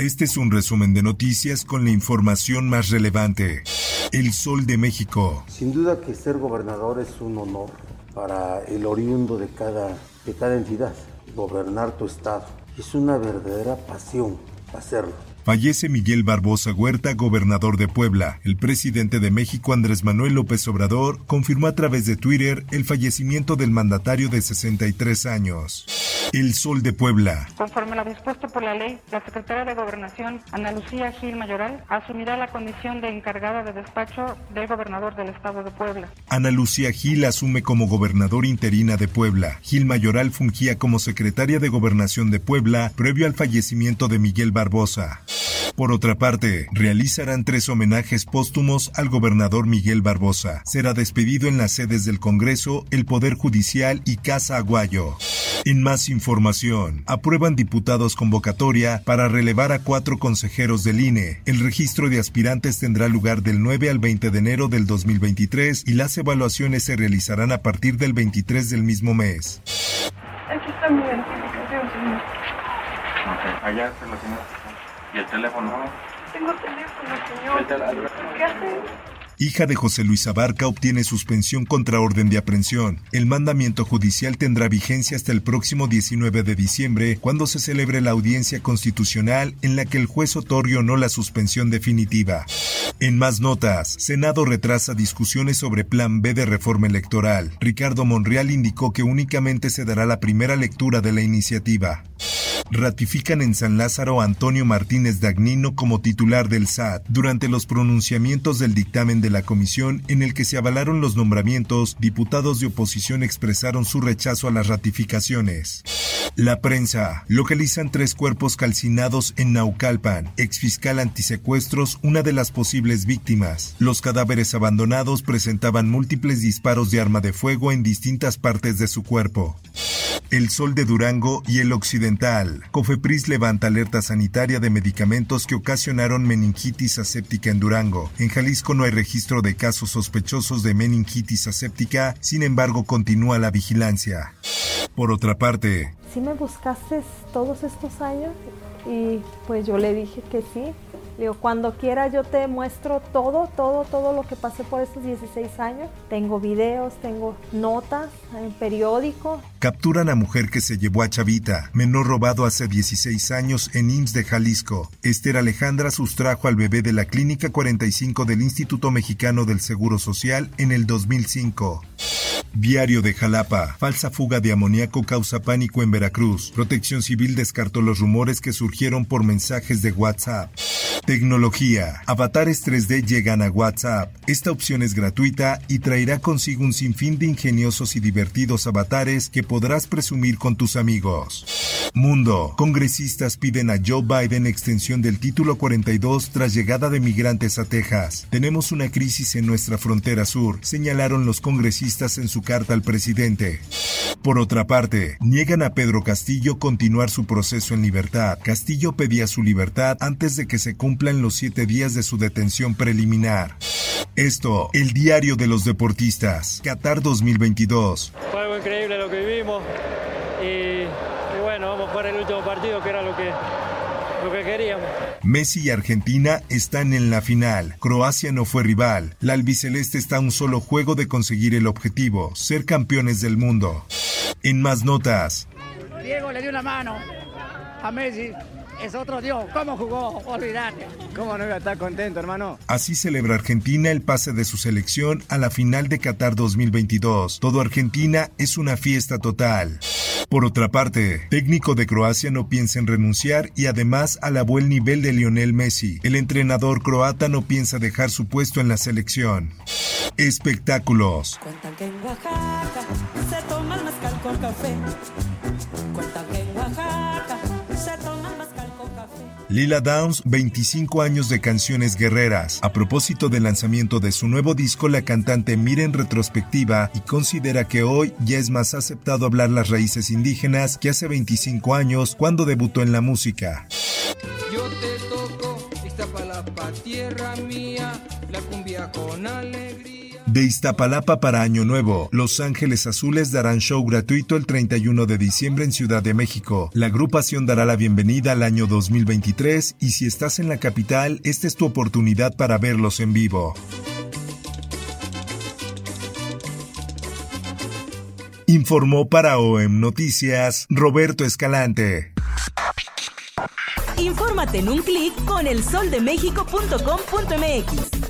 Este es un resumen de noticias con la información más relevante. El Sol de México. Sin duda que ser gobernador es un honor para el oriundo de cada, de cada entidad. Gobernar tu estado. Es una verdadera pasión hacerlo. Fallece Miguel Barbosa Huerta, gobernador de Puebla. El presidente de México, Andrés Manuel López Obrador, confirmó a través de Twitter el fallecimiento del mandatario de 63 años. El Sol de Puebla. Conforme lo dispuesto por la ley, la secretaria de Gobernación, Ana Lucía Gil Mayoral, asumirá la condición de encargada de despacho del gobernador del estado de Puebla. Ana Lucía Gil asume como gobernador interina de Puebla. Gil Mayoral fungía como secretaria de Gobernación de Puebla previo al fallecimiento de Miguel Barbosa. Por otra parte, realizarán tres homenajes póstumos al gobernador Miguel Barbosa. Será despedido en las sedes del Congreso, el Poder Judicial y Casa Aguayo. En más información, aprueban diputados convocatoria para relevar a cuatro consejeros del INE. El registro de aspirantes tendrá lugar del 9 al 20 de enero del 2023 y las evaluaciones se realizarán a partir del 23 del mismo mes. Aquí está mi identificación, señor. allá está la señora. ¿Y el teléfono? Tengo teléfono, señor. ¿Qué hace? Hija de José Luis Abarca obtiene suspensión contra orden de aprehensión. El mandamiento judicial tendrá vigencia hasta el próximo 19 de diciembre, cuando se celebre la audiencia constitucional en la que el juez otorgue no la suspensión definitiva. En más notas, Senado retrasa discusiones sobre Plan B de reforma electoral. Ricardo Monreal indicó que únicamente se dará la primera lectura de la iniciativa. Ratifican en San Lázaro a Antonio Martínez Dagnino como titular del SAT. Durante los pronunciamientos del dictamen de la comisión en el que se avalaron los nombramientos, diputados de oposición expresaron su rechazo a las ratificaciones. La prensa. Localizan tres cuerpos calcinados en Naucalpan. Exfiscal antisecuestros, una de las posibles víctimas. Los cadáveres abandonados presentaban múltiples disparos de arma de fuego en distintas partes de su cuerpo. El Sol de Durango y el Occidental. Cofepris levanta alerta sanitaria de medicamentos que ocasionaron meningitis aséptica en Durango. En Jalisco no hay registro de casos sospechosos de meningitis aséptica, sin embargo continúa la vigilancia. Por otra parte, ¿sí me buscaste todos estos años? Y pues yo le dije que sí. Digo, cuando quiera yo te muestro todo, todo, todo lo que pasé por estos 16 años. Tengo videos, tengo notas en periódico. capturan a mujer que se llevó a Chavita, menor robado hace 16 años en IMSS de Jalisco. Esther Alejandra sustrajo al bebé de la Clínica 45 del Instituto Mexicano del Seguro Social en el 2005. Diario de Jalapa. Falsa fuga de amoníaco causa pánico en Veracruz. Protección Civil descartó los rumores que surgieron por mensajes de WhatsApp. Tecnología. Avatares 3D llegan a WhatsApp. Esta opción es gratuita y traerá consigo un sinfín de ingeniosos y divertidos avatares que podrás presumir con tus amigos. Mundo. Congresistas piden a Joe Biden extensión del título 42 tras llegada de migrantes a Texas. Tenemos una crisis en nuestra frontera sur, señalaron los congresistas en su carta al presidente. Por otra parte, niegan a Pedro Castillo continuar su proceso en libertad. Castillo pedía su libertad antes de que se cumplan los siete días de su detención preliminar. Esto, el diario de los deportistas, Qatar 2022. Fue algo increíble lo que vivimos y, y bueno, vamos a jugar el último partido que era lo que, lo que queríamos. Messi y Argentina están en la final. Croacia no fue rival. La albiceleste está a un solo juego de conseguir el objetivo, ser campeones del mundo. En más notas, Diego le dio una mano a Messi es otro Dios. ¿Cómo jugó? Olvídate. ¿Cómo no iba a estar contento, hermano? Así celebra Argentina el pase de su selección a la final de Qatar 2022. Todo Argentina es una fiesta total. Por otra parte, técnico de Croacia no piensa en renunciar y además la buen nivel de Lionel Messi. El entrenador croata no piensa dejar su puesto en la selección. Espectáculos. Cuentan que en Oaxaca se toma el mezcal con café. Cuentan que en Oaxaca Lila Downs, 25 años de canciones guerreras. A propósito del lanzamiento de su nuevo disco, la cantante mira en retrospectiva y considera que hoy ya es más aceptado hablar las raíces indígenas que hace 25 años cuando debutó en la música. Yo te toco, Iztapalapa, tierra mía, la cumbia con alegría. De Iztapalapa para Año Nuevo, Los Ángeles Azules darán show gratuito el 31 de diciembre en Ciudad de México. La agrupación dará la bienvenida al año 2023 y si estás en la capital, esta es tu oportunidad para verlos en vivo. Informó para OEM Noticias Roberto Escalante. Infórmate en un clic con elsoldemexico.com.mx.